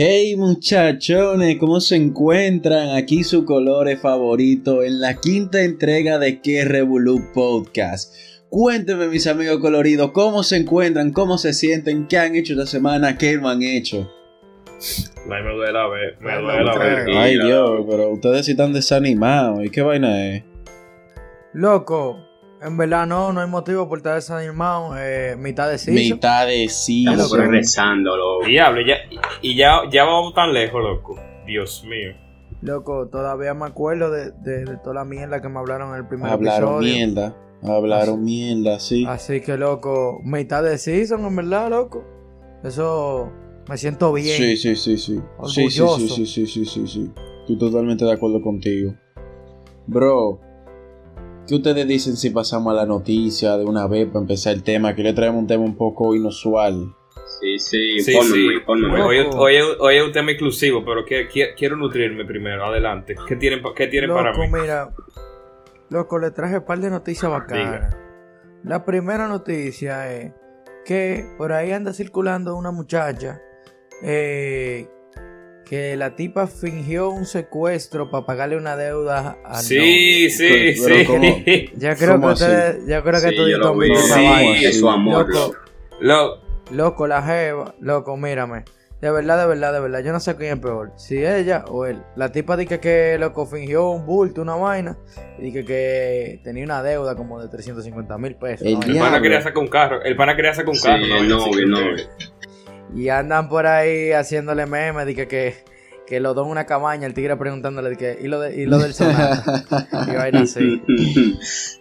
Hey muchachones, ¿cómo se encuentran? Aquí su colores favorito en la quinta entrega de Que Revolu Podcast. Cuéntenme mis amigos coloridos, ¿cómo se encuentran? ¿Cómo se sienten? ¿Qué han hecho esta semana? ¿Qué no han hecho? Ay, me duele la ver, me Ay, duele la ver. vez. Ay Dios, pero ustedes sí están desanimados. ¿Y qué vaina es? Loco, en verdad no, no hay motivo por estar desanimado. Eh, mitad de season. Mitad de Estamos season. regresando, loco. Diablo, ya, y ya, ya vamos tan lejos, loco. Dios mío. Loco, todavía me acuerdo de, de- de toda la mierda que me hablaron en el primer Hablaron episodio. mierda. Hablaron mierda, sí. Así que, loco, mitad de season, en verdad, loco. Eso me siento bien. Sí, sí, sí, sí. Sí, sí, sí, Orgulloso. sí, sí, sí, sí, sí. Estoy totalmente de acuerdo contigo. Bro, ¿qué ustedes dicen si pasamos a la noticia de una vez para empezar el tema? Que le traemos un tema un poco inusual. Sí, sí, Sí, ponme, sí. ponme. Hoy, hoy- hoy es un tema exclusivo, pero que- que- quiero nutrirme primero. Adelante. ¿Qué tienen, qué tienen Loco, para mí? mira. Loco, le traje un par de noticias bacanas. La primera noticia es que por ahí anda circulando una muchacha eh, que la tipa fingió un secuestro para pagarle una deuda a Sí, sí, Pero, sí. ¿cómo? Ya creo ¿Cómo que ustedes, ya creo que Sí, tú yo lo vi. Sí. Es su amor, Loco, loco. Lo- loco, la jeva, loco, mírame. De verdad, de verdad, de verdad. Yo no sé quién es peor. Si ella o él. La tipa dice que loco fingió un bulto, una vaina. Y dice que tenía una deuda como de 350 mil pesos. El una el pana quería sacar un carro. El pana quería sacar un Sí, carro. el ¿no? novio, el novio. Y andan por ahí haciéndole memes. Dice que, que lo don una cabaña. El tigre preguntándole. de que, ¿y, lo de, y lo del sonata. y vaina así.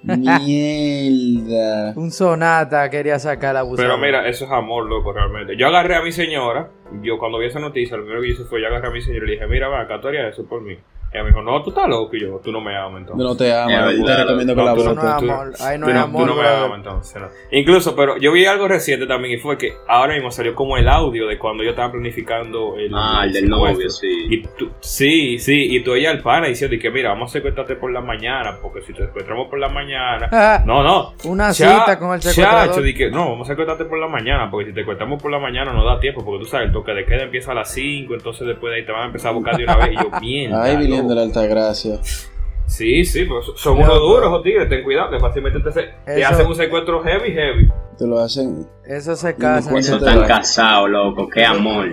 Mierda. Un sonata quería sacar la abusada. Pero mira, eso es amor, loco, realmente. Yo agarré a mi señora, yo cuando vi esa noticia, lo primero que hice fue, yo agarré a mi señora y le dije, mira, va, harías eso por mí. Y ella me dijo, no, tú estás loco. Y yo, tú no me amas entonces. No te amo, Es yo te recomiendo que la votes. no Tú es no, amor, tú no me amas entonces, no. Incluso, pero yo vi algo reciente también y fue que ahora mismo salió como el audio de cuando yo estaba planificando el. Ah, el del novio, sí. Y tú, sí, sí, y tú ella al pana diciendo y que mira, vamos a secuestrarte por la mañana, porque si te secuestramos por la mañana. Ah, No, no. Una Cha- cita con el secuestrador. Chacho, di que no, vamos a secuestrarte por la mañana, porque si te secuestramos por la mañana no da tiempo, porque tú sabes, el toque de queda empieza a las 5, entonces después de ahí te van a empezar a buscar de una vez. Y yo, mierda. Ay, De la. Alta Gracia. Sí, sí, pero son- son unos duros esos tigres, ten cuidado, que fácilmente te, se- te Eso- hacen un secuestro heavy, heavy. Te lo hacen. Eso se no casa. cuenta- Eso están casados, loco. Qué amor.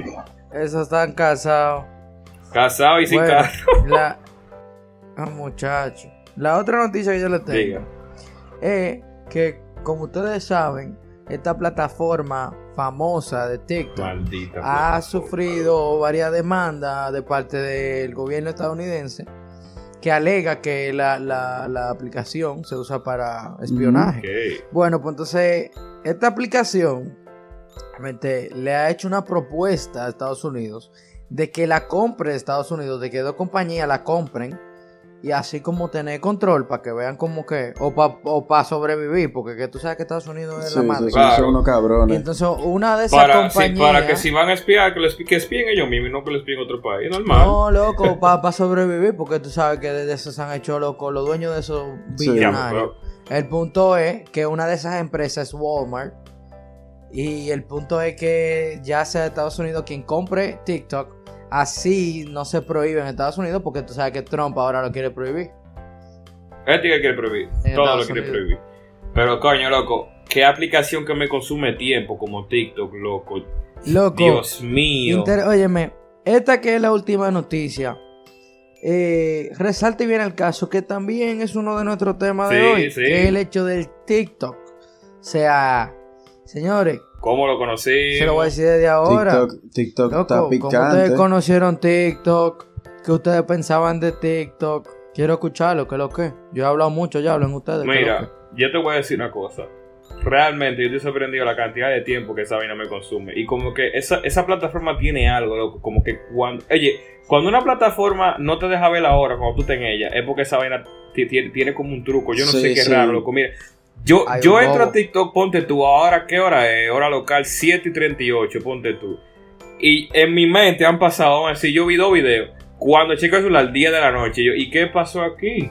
Eso están casados. Casado y sin Bueno, carro. la... Ah, muchacho. La otra noticia que yo les tengo Diga. es que, como ustedes saben, esta plataforma famosa de TikTok Maldita. ha sufrido varias demandas de parte del gobierno estadounidense que alega que la, la- la aplicación se usa para espionaje. Bueno, pues entonces, esta aplicación realmente, le ha hecho una propuesta a Estados Unidos de que la compre Estados Unidos, de que dos compañías la compren y así como tener control para que vean como que, o para o pa sobrevivir, porque que tú sabes que Estados Unidos es Sí, la madre. sí, Claro. son unos Y cabrones. entonces una de esas Para, sí, compañías... para que si van a espiar, que, les, que espíen ellos mismos y no que les espíen otro país. Normal. No, loco, para sobrevivir, porque tú sabes que desde eso se han hecho locos los dueños de esos Sí. billonarios. El punto es que una de esas empresas es Walmart. Y el punto es que ya sea Estados Unidos quien compre TikTok, así no se prohíbe en Estados Unidos porque tú sabes que Trump ahora lo quiere prohibir. Este que quiere prohibir. En Todo lo quiere Unidos. prohibir. Pero coño, loco, qué aplicación que me consume tiempo como TikTok, loco. Loco, Dios mío. inter- óyeme, esta que es la última noticia. Eh, resalte bien el caso que también es uno de nuestros temas de hoy, sí. que es el hecho del TikTok. O sea, señores, ¿Cómo lo conocí? se lo voy a decir desde ahora. TikTok, TikTok Loco, está picante. ustedes conocieron TikTok, que ustedes pensaban de TikTok, quiero escucharlo, que es lo que. Yo he hablado mucho, ya hablan ustedes. ¿qué Mira, yo te voy a decir una cosa. Realmente yo estoy sorprendido la cantidad de tiempo que esa vaina me consume. Y como que esa, esa plataforma tiene algo, loco. Como que cuando. Oye, cuando una plataforma no te deja ver la hora cuando tú estás en ella, es porque esa vaina ti- tiene, tiene como un truco. Yo no Sí, sé qué sí. raro, loco. Mira, yo, yo entro a TikTok, ponte tú. Ahora, ¿qué hora es? Hora local, 7 y 38, ponte tú. Y en mi mente han pasado, vamos a decir, yo vi dos videos. Cuando checo el celular, 10 de la noche. yo, ¿y qué pasó aquí?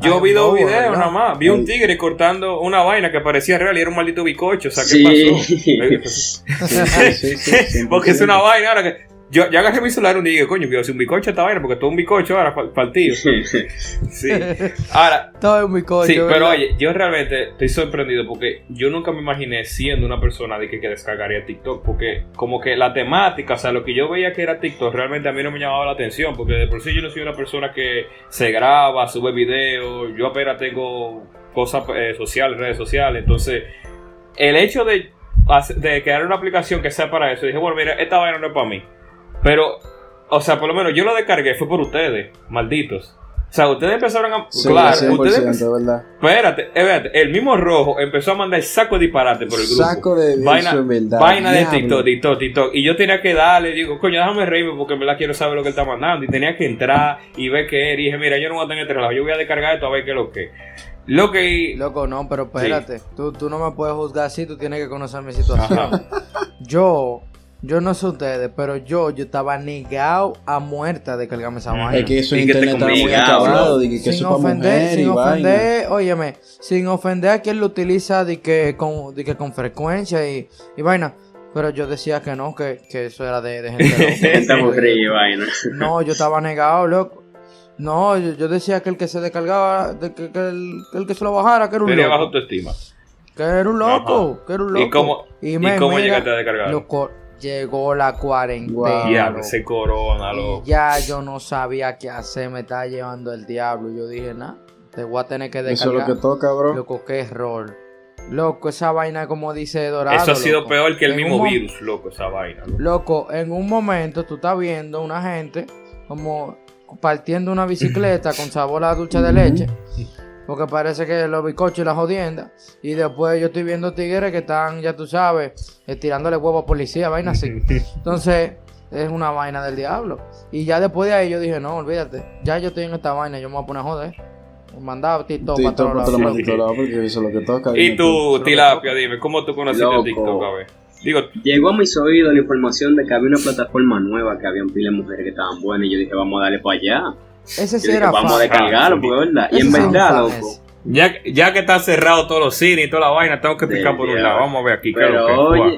Yo Ay, vi dos videos ¿verdad? nada más. Vi un tigre cortando una vaina que parecía real y era un maldito bicocho. O sea, ¿qué Sí. pasó? Sí, sí, sí, Porque es 100%. una vaina ahora que. Yo, yo agarré mi celular un día y dije, coño, quiero hacer un bicocho a esta vaina, porque todo un bicocho ahora partido. Sí. Ahora, Todo es muy coño. Sí, pero ¿verdad? oye, yo realmente estoy sorprendido porque yo nunca me imaginé siendo una persona de que, que descargaría TikTok, porque como que la temática, o sea, lo que yo veía que era TikTok, realmente a mí no me llamaba la atención, porque de por sí yo no soy una persona que se graba, sube videos, yo apenas tengo cosas eh, sociales, redes sociales, entonces el hecho de, de crear una aplicación que sea para eso, dije, bueno, mira, esta vaina no es para mí, pero, o sea, por lo menos yo lo descargué, fue por ustedes, malditos. O sea, ustedes empezaron a... Sí, claro, 100%, ustedes ¿verdad? Espérate, espérate, el mismo rojo empezó a mandar saco de disparate por el grupo. Saco de vaina, verdad. vaina de. TikTok, TikTok, TikTok. Y yo tenía que darle, digo, coño, déjame reírme porque en verdad quiero saber lo que él está mandando. Y tenía que entrar y ver qué era. Y dije, mira, yo no voy a tener relajo, yo voy a descargar esto a ver qué es lo que. Lo que. Loco, no, pero espérate. Tú, tú no me puedes juzgar así, tú tienes que conocer mi situación. Ajá. Yo, yo no sé ustedes, pero yo, yo estaba negado a muerta de cargarme esa vaina. Es que eso internet estaba muy acabado. ¿no? de que, que sin eso ofender, mujer sin vaina. ofender, óyeme, sin ofender a quien lo utiliza de que con, de que con frecuencia y, y vaina. Pero yo decía que no, que, que eso era de, de gente loca. Y vaina. No, yo estaba negado, loco. No, yo, yo decía que el que se descargaba, de que, que el, que el que se lo bajara, que era un Tenía bajo loco. autoestima. Que era un loco, que era un loco. ¿Y cómo, y cómo llegaste a descargar? Llegó la cuarentena. Ese corona, Y loco. ya yo no sabía qué hacer, me estaba llevando el diablo. Yo dije, nah, te voy a tener que Eso es descargar. lo que toca, bro. Loco, qué error. Loco, esa vaina como dice Dorado. Eso ha sido loco. peor que el En mismo virus, loco, esa vaina. loco. Loco, en un momento tú estás viendo una gente como partiendo una bicicleta con sabor a dulce de leche. Porque parece que los bicochos y la jodienda. Y después yo estoy viendo tigres que están, ya tú sabes, eh, tirándole huevos a policía, vaina así. Entonces, es una vaina del diablo. Y ya después de ahí yo dije, no, olvídate. Ya yo estoy en esta vaina, yo me voy a poner a joder. Mandaba TikTok Sí, para todo todos lados. porque eso es lo que toca. Y tú, Lo que Tilapia, toca. dime, ¿cómo tú conociste Loco. TikTok? A ver. Digo, Llegó a mis oídos la información de que había una plataforma nueva, que había un pila de mujeres que estaban buenas, y yo dije, vamos a darle para allá. Ese Yo sí dije, era vamos a descargarlo, sí. porque es verdad. Y en sí verdad, loco. ya, ya que están cerrados todos los cines y toda la vaina, tengo que picar por un lado. Vamos a ver aquí qué es Pero lo que oye,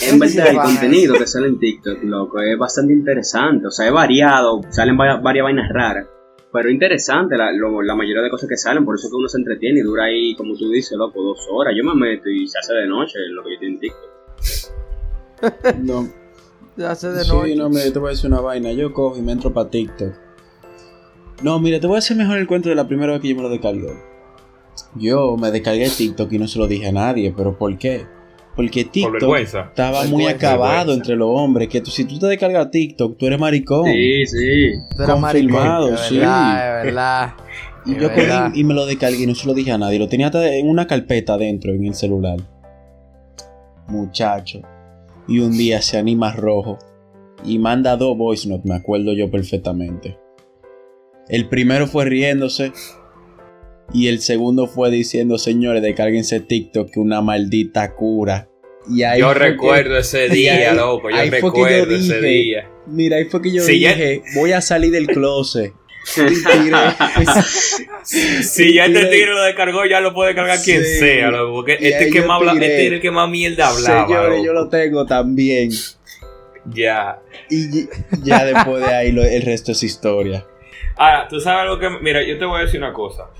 en sí verdad el contenido que sale en TikTok, loco, es bastante interesante. O sea, es variado, salen va- varias vainas raras. Pero interesante la, lo- la mayoría de cosas que salen, por eso que uno se entretiene y dura ahí, como tú dices, loco, dos horas. Yo me meto y se hace de noche lo que yo estoy en TikTok. No, Se hace de sí, noche. no, mira, te voy a decir una vaina. Yo cojo y me entro para TikTok. No, mira, te voy a hacer mejor el cuento de la primera vez que yo me lo descargué. Yo me descargué TikTok y no se lo dije a nadie, pero ¿por qué? Porque Por TikTok estaba muy Vergüenza, acabado vergüenza. entre los hombres. Que tú, si tú te descargas TikTok, tú eres maricón. Sí, sí. Tú eras confirmado, maricón, sí. De verdad, de verdad. Y yo cogí verdad. y me lo descargué y no se lo dije a nadie. Lo tenía hasta en una carpeta adentro en el celular. Muchacho. Y un día se anima rojo. Y manda dos voice notes, me acuerdo yo perfectamente. El primero fue riéndose. Y el segundo fue diciendo, señores, descárguense TikTok que una maldita cura. Y ahí Yo que- recuerdo ese día, ahí- loco. Yo ahí recuerdo ese día. Mira, ahí fue que yo Si ya- dije, voy a salir del closet. Si ya este tigre lo descargó, ya lo puede cargar quien sea, loco. Porque Y este que más tiré. este era el que más mierda hablaba. Señores, loco. yo lo tengo también. Ya. Y ya después de ahí lo- el resto es historia. Ahora, tú sabes algo que. Mira, yo te voy a decir una cosa.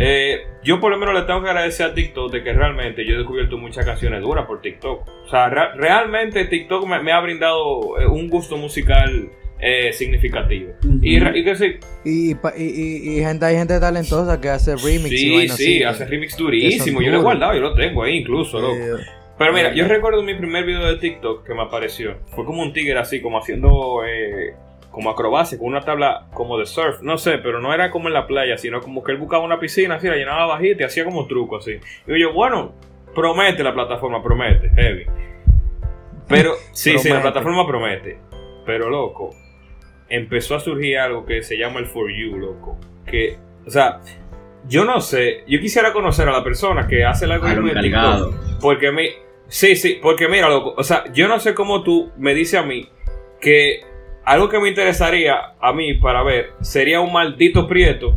Eh, yo por lo menos le tengo que agradecer a TikTok de que realmente yo he descubierto muchas canciones duras por TikTok. O sea, re- realmente TikTok me, me ha brindado eh, un gusto musical eh, significativo. Y, que sí, Y, y, y, gente, hay gente talentosa que hace remix sí, sí, hace remix durísimo. Yo lo he guardado, yo lo tengo ahí incluso, loco. Pero mira, yo recuerdo mi primer video de TikTok que me apareció. Fue como un tigre así, como haciendo eh, como acrobacia, con una tabla como de surf. No sé, pero no era como en la playa, sino como que él buscaba una piscina así, la llenaba bajita y hacía como truco así. Y yo, bueno, promete la plataforma, promete, heavy. Pero, sí, sí, la plataforma promete. Pero, loco, empezó a surgir algo que se llama el For You, loco. Que, o sea, yo no sé, yo quisiera conocer a la persona que hace el A algoritmo de. TikTok. Porque me. Sí, sí, porque mira, loco. O sea, yo no sé cómo tú me dices a mí que algo que me interesaría a mí para ver sería un maldito prieto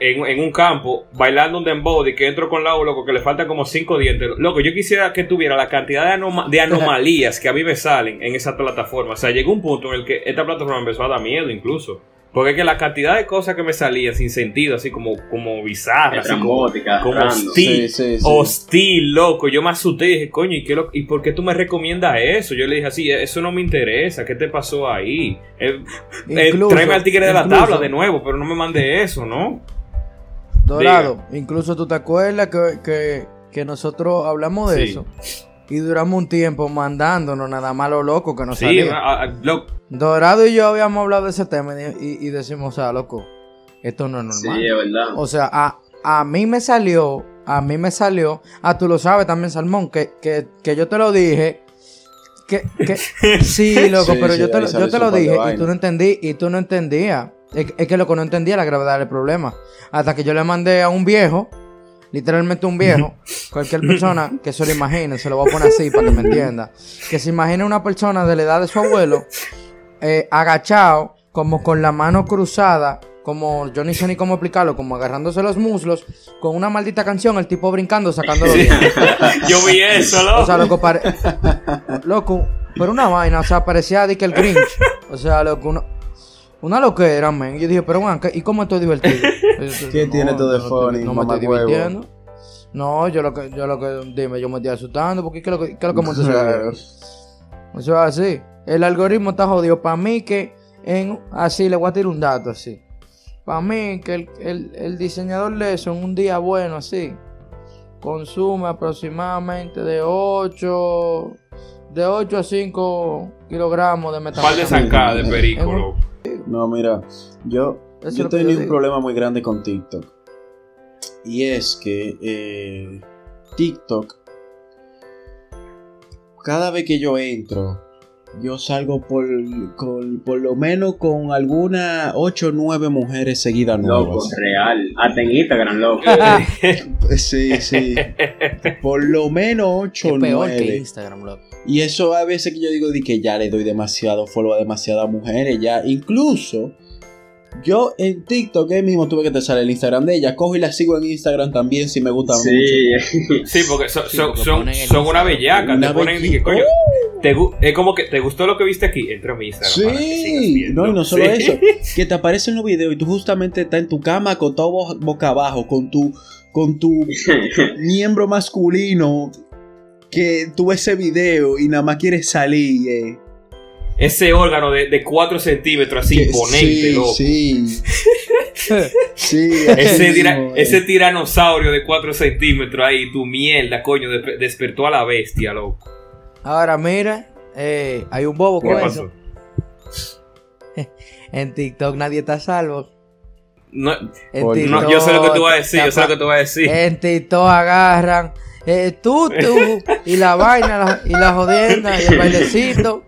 en, en un campo bailando un dembow que entro con la loco, que le faltan como cinco dientes. Loco, yo quisiera que tuviera la cantidad de, anoma- de anomalías que a mí me salen en esa plataforma. O sea, llegó un punto en el que esta plataforma empezó a dar miedo incluso. Porque es que la cantidad de cosas que me salían sin sentido, así como, como bizarras, así como, hostil, Sí, sí, sí. hostil, loco. Yo me asusté y dije, coño, ¿y, qué lo- ¿y por qué tú me recomiendas eso? Yo le dije así, eso no me interesa, ¿qué te pasó ahí? Eh, eh, tráeme al tigre de la tabla de nuevo, pero no me mande eso, ¿no? Dorado, incluso tú te acuerdas que, que, que nosotros hablamos de Sí. eso y duramos un tiempo mandándonos nada más lo loco que nos Sí, salía. a- a- lo- Dorado y yo habíamos hablado de ese tema y, y- y decimos, o sea, loco, esto no es Sí, normal. es verdad. O sea, a, a mí me salió, a mí me salió, ah, tú lo sabes también, Salmón, que, que, que yo te lo dije. Que, que, sí, loco, Sí, pero sí, yo te, yo te lo dije y tú no entendí, y tú no entendías. Es, es que loco, no entendía la gravedad del problema. Hasta que yo le mandé a un viejo, literalmente un viejo, cualquier persona que se lo imagine, se lo voy a poner así para que me entienda. Que se imagine una persona de la edad de su abuelo, eh, agachado, como con la mano cruzada, como yo ni sé ni cómo explicarlo, como agarrándose los muslos, con una maldita canción, el tipo brincando, sacando los yo vi eso, loco. O sea, loco, pare... loco, pero una vaina, o sea, parecía de que el Grinch. O sea, loco, una, una loquera, man. Yo dije, pero bueno, ¿qué- ¿y cómo estoy divertido? ¿Qué tiene tú de no funny, No me estoy divirtiendo. No, yo lo que, yo lo que, dime, yo me estoy asustando, porque ¿qué es lo que, qué es lo que me estoy Claro. Eso es así. El algoritmo está jodido. Para mí que en así le voy a tirar un dato así. Para mí que el, el- el diseñador de eso en un día bueno así consume aproximadamente de 8 de 8 a 5 kilogramos de par de metanfetamina. zancadas de perico. No, mira, yo, Eso yo tenía yo un digo. problema muy grande con TikTok. Y es que eh, TikTok, cada vez que yo entro, yo salgo por, con- por lo menos con algunas 8 o 9 mujeres seguidas Loco, nuevas. real. Hasta en Instagram, loco. Sí, sí. Por lo menos 8 o Es peor que 9. Instagram, loco. Y eso a veces que yo digo de que ya le doy demasiado follow a demasiadas mujeres, ya. Incluso, yo en TikTok ahí mismo tuve que te sale el Instagram de ella. Cojo y la sigo en Instagram también si me gusta mucho. Sí. Sí, porque son, Sí, son, porque son, son una bellaca. Una te ponen que, coño. Te es como que te gustó lo que viste aquí. Entra a mi Instagram. Sí, no, y no solo Sí. eso, que te aparecen los videos y tú justamente estás en tu cama acostado bo- boca abajo con tu, con tu miembro masculino que tú ves ese video y nada más quieres salir. eh. Ese órgano de, de 4 centímetros así Que- imponente, sí, loco. sí, sí, Ese, tira- eh. ese tiranosaurio de 4 centímetros ahí, tu mierda, coño, despe- despertó a la bestia, loco. Ahora mira, eh, hay un bobo ¿Qué con eso. En TikTok nadie está a salvo. No, yo sé lo que tú vas a decir, yo sé lo que tú vas a decir. En TikTok agarran eh, tú, tú, y la vaina, la- y la jodienda, y el bailecito,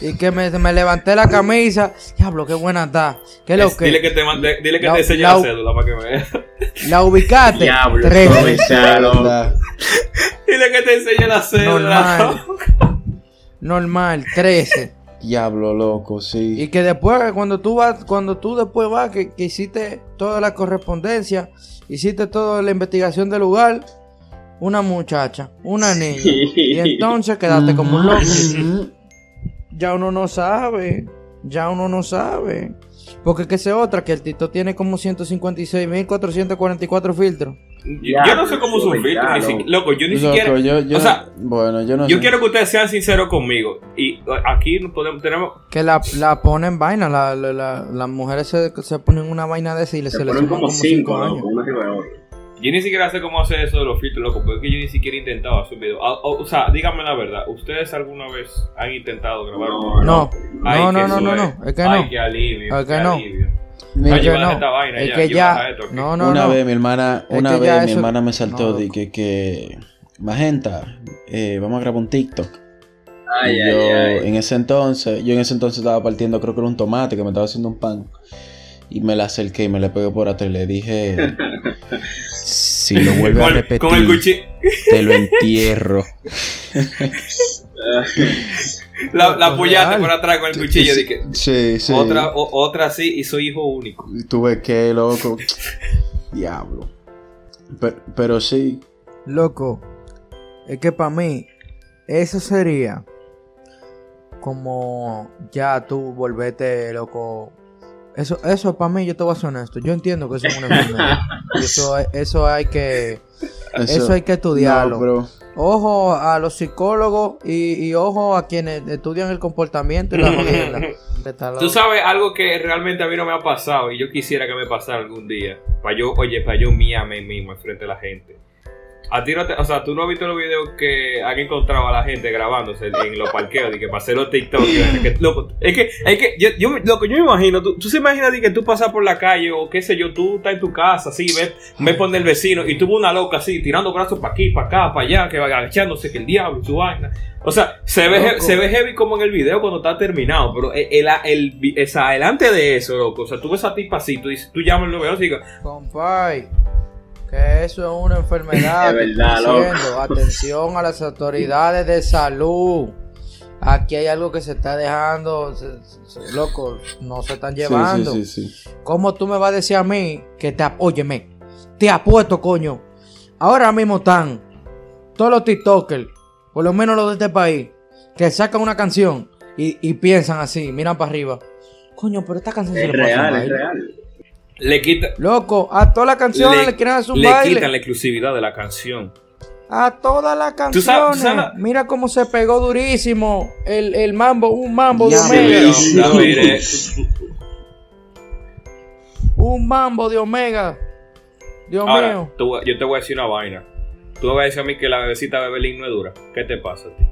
y que me, me levanté la camisa. Diablo, qué buena está. ¿Qué es lo Es- que? Dile que te, mande- dile que La- te enseñe la- la cédula para que me vea. La ubicaste. Diablo. Dile que te enseñe la cédula. Normal. Normal, 13. Diablo loco, sí. Y que después, cuando tú vas, cuando tú después vas, que, que hiciste toda la correspondencia, hiciste toda la investigación del lugar, una muchacha, una niña. Y entonces quedaste como un loco. Ya uno no sabe. Ya uno no sabe. Porque que sea otra, que el Tito tiene como 156.444 filtros. Yo, yo no sé cómo es un Diablo, filtro, ni loco. siquiera- loco, yo ni Loco, siquiera. yo, yo, o sea, bueno, yo no Yo sé. quiero que ustedes sean sinceros conmigo. Y aquí no podemos, tenemos. Que la, la ponen vaina. La, la- la- las mujeres se, se ponen una vaina de esa y le- Se se, le ponen como como 5 cinco, años. loco. Yo ni siquiera sé cómo hacer eso de los filtros, loco, porque es que yo ni siquiera he intentado hacer un video. Ah, O, o sea, díganme la verdad, ¿ustedes alguna vez han intentado grabar un video? No, no, no, que no, no, es. no, es que Ay, no. qué alivio. Es que qué no. alivio. Es yo no. esta vaina Es ya, que ya. esto. No, no, una no. vez mi hermana, Es una que vez mi eso- hermana me saltó no. de que, que Magenta, eh, vamos a grabar un TikTok. Ay, y ay, yo ay. en ese entonces, yo en ese entonces estaba partiendo, creo que era un tomate que me estaba haciendo un pan. Y me la acerqué y me le pegué por atrás y le dije, si lo vuelve a repetir, con el cuchillo. te lo entierro. La, la apoyaste por atrás con el cuchillo. Dije, Sí, sí. otra, o- otra sí y soy hijo único. Y Tuve que, loco. Diablo. Pero, pero sí. Loco, es que para mí, eso sería como ya tú volvete, loco. Eso, eso para mí, yo te voy a ser honesto. Yo entiendo que eso es una enfermedad. Y eso, eso hay que. Eso, hay que estudiarlo. No, Ojo a los psicólogos y, y ojo a quienes estudian el comportamiento y la jodienda. Tú sabes algo que realmente a mí no me ha pasado y yo quisiera que me pasara algún día. Para yo, oye, para yo miarme mismo enfrente de la gente. A ti no te, o sea, tú no has visto los videos que han encontrado a la gente grabándose en, los parqueos y que para hacer los TikTok. que, loco, es que, es que yo, yo, me- loco, yo me imagino, tú, tú se imaginas de que tú pasas por la calle o qué sé yo, tú estás en tu casa, así, ves, ves por el vecino y tú ves una loca así, tirando brazos para aquí, para acá, para allá, que va agachándose, que el diablo y su vaina. O sea, se ve, Loco. se ve heavy como en el video cuando está terminado, pero el, el, el, sea, adelante de eso, loco, o sea, tú ves a ti así, tú, dices- tú llamas al 911 y dices, Compay, que eso es una enfermedad. Es verdad, loco. Atención a las autoridades de salud. Aquí hay algo que se está dejando, se- se- loco, no se están llevando. Sí, sí, sí. ¿Cómo tú me vas a decir a mí que te apóyeme? Te apuesto, coño. Ahora mismo están todos los TikTokers, por lo menos los de este país, que sacan una canción y, y piensan así, miran para arriba. Coño, pero esta canción se Es hacer real, es real. Le quita, Loco, a todas las canciones le, quieren hacer un le baile. quitan la exclusividad de la canción. A todas las Tú canciones. sabes- tú sabes- Mira cómo se pegó durísimo el, el mambo, un mambo de Omega. Mire, Un mambo de Omega. Dios ahora, mío. tú- yo te voy a decir una vaina. Tú me vas a decir a mí que la bebecita Bebelín no es dura. ¿Qué te pasa a ti?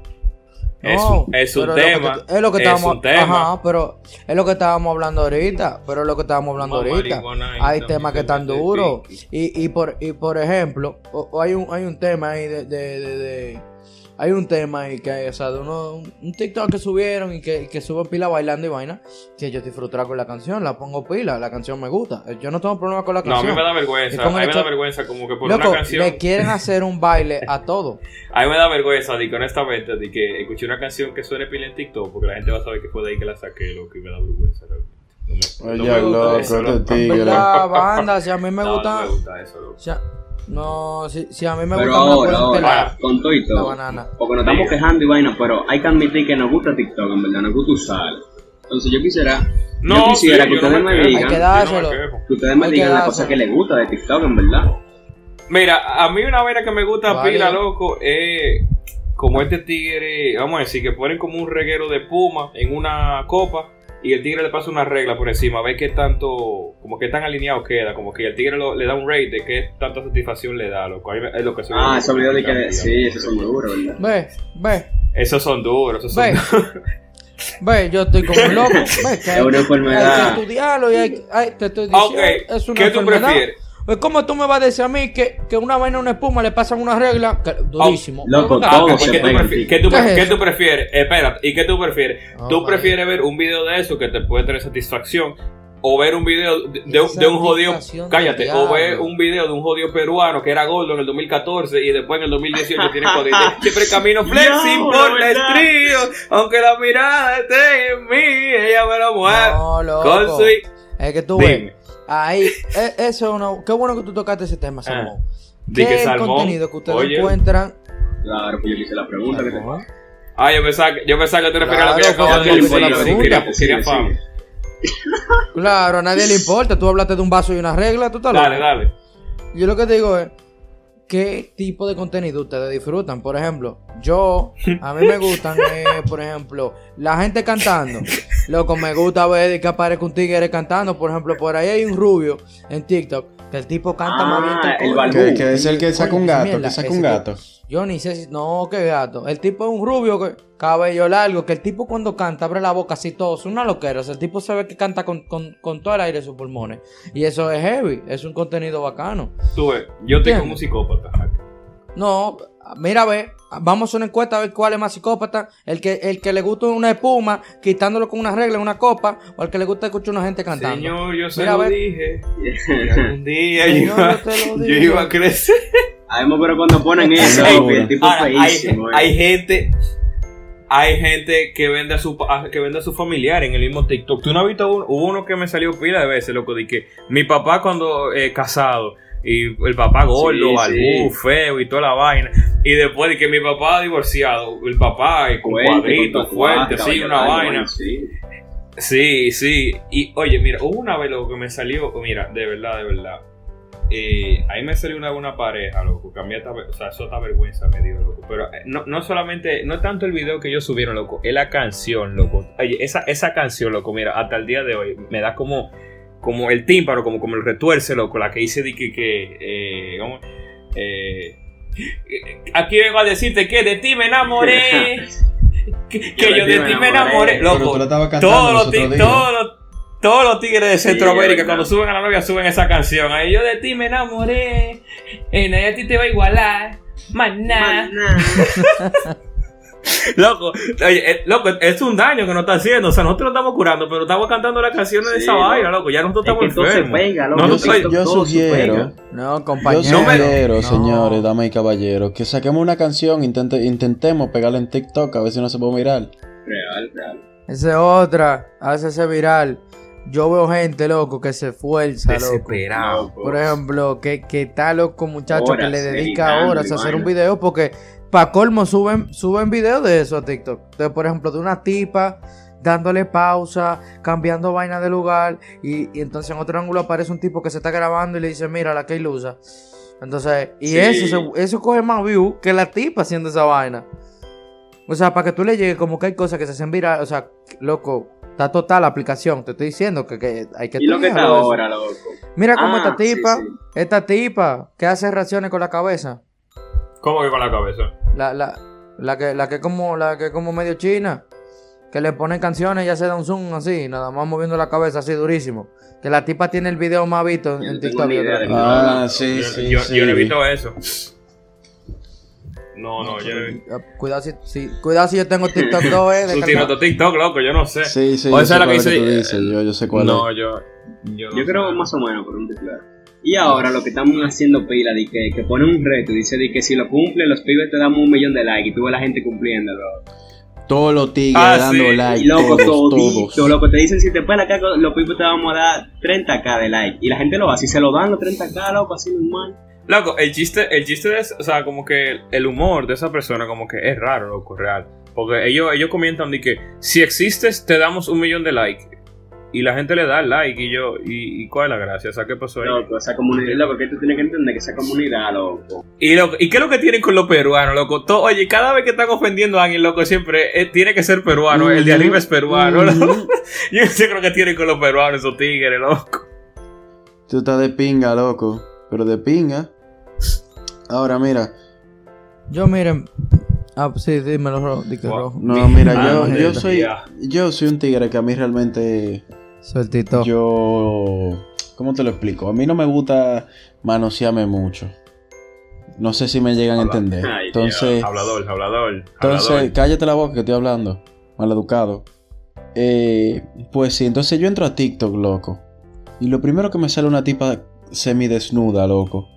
Es No, es un pero es lo que tema. te- es lo que es estábamos. Ajá, pero es lo que estábamos hablando ahorita. Pero es lo que estábamos hablando ahorita. Hay temas que están duros. Y, y, por, y por ejemplo, o- o hay, un, hay un tema ahí de, de, de- de- Hay un tema ahí que hay, o sea, de uno, un, un TikTok que subieron y que, que suben pila bailando y vaina. Que yo estoy frustrado con la canción, la pongo pila, la canción me gusta. Yo no tengo problema con la No, a canción. mí me da vergüenza. A mí me da vergüenza como que por Loco, una canción. le quieren hacer un baile a todo. A mí me da vergüenza, digo, honestamente, de que escuché una canción que suene pila en TikTok porque la gente va a saber que fue de ahí que la saqué, loco, y me da vergüenza. realmente. No me, no Oye, me gusta loco, eso, este loco. tigre. ¿Verdad, banda? Si a mí me No, gusta. No, me gusta eso, loco. si a- no, si, si a mí me Pero gusta, me ahora, con todo y La todo. banana. Porque nos estamos quejando y vaina, pero hay que admitir que nos gusta TikTok, en verdad, nos gusta usarlo. Entonces yo quisiera, No, yo quisiera sí, que yo no ustedes me digan, que me ustedes me hay que digan las cosas que les gusta de TikTok, en verdad. Mira, a mí una vaina que me gusta Vale. pila, loco, es como este tigre, vamos a decir, que ponen como un reguero de puma en una copa y el tigre le pasa una regla por encima, ve qué tanto, como que tan alineado queda, como que el tigre lo- le da un rate de qué tanta satisfacción le da. A mí me- es lo que se Ah, esos videos de que, sí, esos son duros, ¿verdad? Ve, ve, Esos son duros, esos son ve. duros. Ve, yo estoy como un loco. Ve, que Es una hay, enfermedad. hay que estudiarlo y hay, hay- te estoy diciendo. Ok, es una ¿qué tú enfermedad. prefieres? Pues, ¿Cómo tú me vas a decir a mí que, que una vaina, una espuma, le pasan una regla? Que- durísimo. loco, Ah, Todos ¿y se qué, tú prefieres? Espérate, ¿y qué tú prefieres? Oh, ¿Tú prefieres ver un video de eso que te puede tener satisfacción? O ver un video de, de un- de un jodido. Cállate. O ver un video de un jodido peruano que era gordo en el 2014 y después en el 2018 tiene código. Siempre camino flexing No, por la el estrío. Aunque la mirada esté en mí, ella me lo mueve. No, loco. Con su. Es que tú Dime. ves. Ahí, e- eso es una. Qué bueno que tú tocaste ese tema, Salmón. Di ¿Qué es el contenido que ustedes oye. encuentran? Claro, pues yo le hice la pregunta que te. Ah, yo pensaba que, yo pensaba que te referías a lo que yo Claro, acabo de decir. Quería, quería fama. Claro, a nadie le importa. Tú hablaste de un vaso y una regla, tú estás Dale, loco. dale. Yo lo que te digo es, ¿qué tipo de contenido ustedes disfrutan? Por ejemplo, yo, a mí me gustan, eh, por ejemplo, la gente cantando. Loco, me gusta ver de que aparezca un tigre cantando. Por ejemplo, por ahí hay un rubio en TikTok que el tipo canta Ah, más bien que el balbú. Que, que es el que saca un gato, mierda, que saca un tipo- gato. Yo ni sé si. No, qué gato. El tipo es un rubio, que, cabello largo, que el tipo cuando canta abre la boca así todo. Es una loquera. O sea, el tipo se ve que canta con, con, con todo el aire de sus pulmones. Y eso es heavy. Es un contenido bacano. Tú ves, yo como un psicópata. No, mira, ve. Vamos a hacer una encuesta a ver cuál es más psicópata. El que, el que le gusta una espuma, quitándolo con una regla en una copa, o el que le gusta escuchar una gente cantando. Señor, yo se Mira, lo dije. algún día yo Señor, iba, yo te lo yo dije. iba a crecer. Además, pero cuando ponen eso, el tipo Ahora, hay, eh. hay gente. Hay gente que vende a su a- que vende a su familiar en el mismo TikTok. Tú no has visto uno, hubo uno que me salió pila de veces, loco, de que mi papá cuando eh, casado Y el papá gordo, Sí, barbú, sí. feo y toda la vaina. Y después de que mi papá divorciado, el papá con Fuerte, cuadritos, con fuerte, así, una vaina. sí. Sí, sí. Y oye, mira, hubo una vez loco que me salió, mira, de verdad, de verdad. Eh, ahí me salió una, una pareja, loco, que a mí o sea, eso esta vergüenza me dio, loco. Pero eh, no, no solamente, no es tanto el video que ellos subieron, loco, es la canción, loco. Oye, esa, esa canción, loco, mira, hasta el día de hoy me da como, como el tímpano, como, como el retuerce, loco, la que dice de que, que eh, ¿cómo? Eh, aquí vengo a decirte que de ti me enamoré. que, que yo de ti me enamoré, loco. Todos los los, ti- otros días. todos, los, todos los tigres de Centroamérica, cuando suben a la novia, suben esa canción. Ahí yo de ti me enamoré. En ella a ti te va a igualar. Maná. Loco, oye, eh, loco, es un daño que nos está haciendo. O sea, nosotros lo estamos curando, pero estamos cantando las canciones de esa loco. vaina, loco. Ya nosotros Es que estamos entonces enfermos. venga, loco. No, Yo, no yo sugiero. No, yo compañero. sugiero, no. señores, damas y caballeros, que saquemos una canción, intente, intentemos pegarla en TikTok, a ver si no se puede mirar. Real, real. Esa es otra. Hace ese viral. Yo veo gente, loco, que se esfuerza, loco. Desesperado. Loco. Por ejemplo, que, que está loco, muchacho, que le dedica horas a hacer un video porque pa' colmo suben, suben videos de eso a TikTok. Entonces, por ejemplo, de una tipa dándole pausa, cambiando vaina de lugar y, y entonces en otro ángulo aparece un tipo que se está grabando y le dice, mira la que ilusa. Entonces, y Sí. eso, eso coge más view que la tipa haciendo esa vaina. O sea, para que tú le llegues como que hay cosas que se hacen viral, o sea, loco, está total la aplicación, te estoy diciendo que, que hay que Y lo que está ahora, loco. Mira cómo Ah, esta sí, tipa, sí. esta tipa que hace reacciones con la cabeza, ¿Cómo que con la cabeza? la, la, la que, la que como, la que como medio china, que le ponen canciones y ya se da un zoom así, nada más moviendo la cabeza así durísimo. Que la tipa tiene el video más visto en, TikTok. Ah, sí, yo, sí, yo, sí. yo no he visto eso. No, no, yo no he visto. Cuidado si, si- cuidado si yo tengo TikTok 2, eh. Tú descargado. tienes tu TikTok, loco, yo no sé. Sí, sí, O yo esa sé es la que dice- dices, yo, yo sé cuál No, es. yo. Yo, no Yo sé. creo más o menos por un titular. Y ahora lo que estamos haciendo pila de que, que pone un reto y dice de que si lo cumple los pibes te damos un millón de likes y tú ves la gente cumpliéndolo. Todos los tigres Ah, dando sí. like, Y loco, todos, todito, todos. loco, te dicen si te la caca, los pibes te vamos a dar 30k de like. Y la gente lo hace y se lo dan los 30k, loco, así normal. Loco, el chiste, el chiste es, o sea, como que el humor de esa persona como que es raro, loco, real. Porque ellos, ellos comentan de que si existes te damos un millón de likes. Y la gente le da el like y yo, ¿y, y cuál es la gracia? O sea, ¿qué pasó ahí? Loco, esa comunidad, loco, que tú tienes que entender que esa comunidad, loco. Y, loco, ¿Y qué es lo que tienen con los peruanos, loco? Oye, cada vez que están ofendiendo a alguien, loco, siempre eh, tiene que ser peruano. El de arriba es peruano, loco. Yo sé lo que tienen con los peruanos, esos tigres, loco. Tú estás de pinga, loco. Pero de pinga. Ahora, mira. Yo, miren. Ah, sí, dímelo, rojo. Wow. No, mira, Ah, yo, yo soy. Yo soy un tigre que a mí realmente. Sueltito. Yo. ¿Cómo te lo explico? A mí no me gusta manosearme mucho. No sé si me llegan a entender. Ay, Entonces. Hablador, hablador. Entonces, hablador. cállate la boca que estoy hablando. Maleducado. Eh, pues sí, entonces yo entro a TikTok, loco. Y lo primero que me sale una tipa semidesnuda, loco.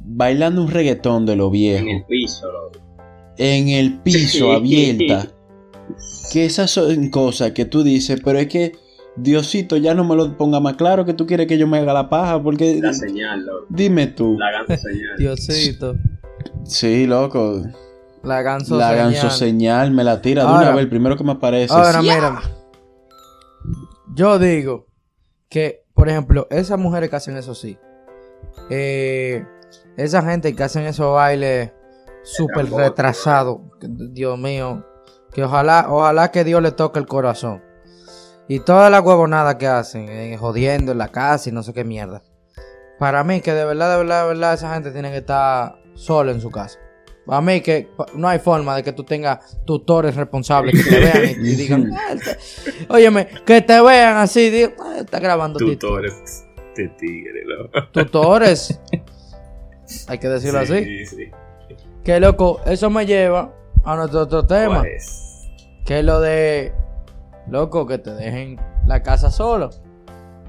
Bailando un reggaetón de lo viejo. En el piso, loco. En el piso, abierta. Que esas son cosas que tú dices, pero es que Diosito ya no me lo ponga más claro que tú quieres que yo me haga la paja, porque La señal, loco. dime tú. La ganza señal. Diosito. Sí, loco. La ganso la señal. ganso señal me la tira de Ahora- una vez, el primero que me aparece. Ahora, Sí. mira. Yo digo que, por ejemplo, esas mujeres que hacen eso sí. Eh, esa gente que hacen esos bailes súper Retrasado. retrasados. Dios mío. Que ojalá, ojalá que Dios le toque el corazón. Y toda la huevonada que hacen, eh, jodiendo en la casa y no sé qué mierda. Para mí, que de verdad, de verdad, de verdad, esa gente tiene que estar sola en su casa. Para mí, que no hay forma de que tú tengas tutores responsables que te vean y, y digan, "Ah, este-". óyeme, que te vean así, digan, "Ah, está grabando TikTok". Tutores de tigre, loco. tutores. Hay que decirlo así. Sí, sí. Que loco, eso me lleva a nuestro otro tema. ¿Cuál es? Que es lo de, loco, que te dejen la casa solo.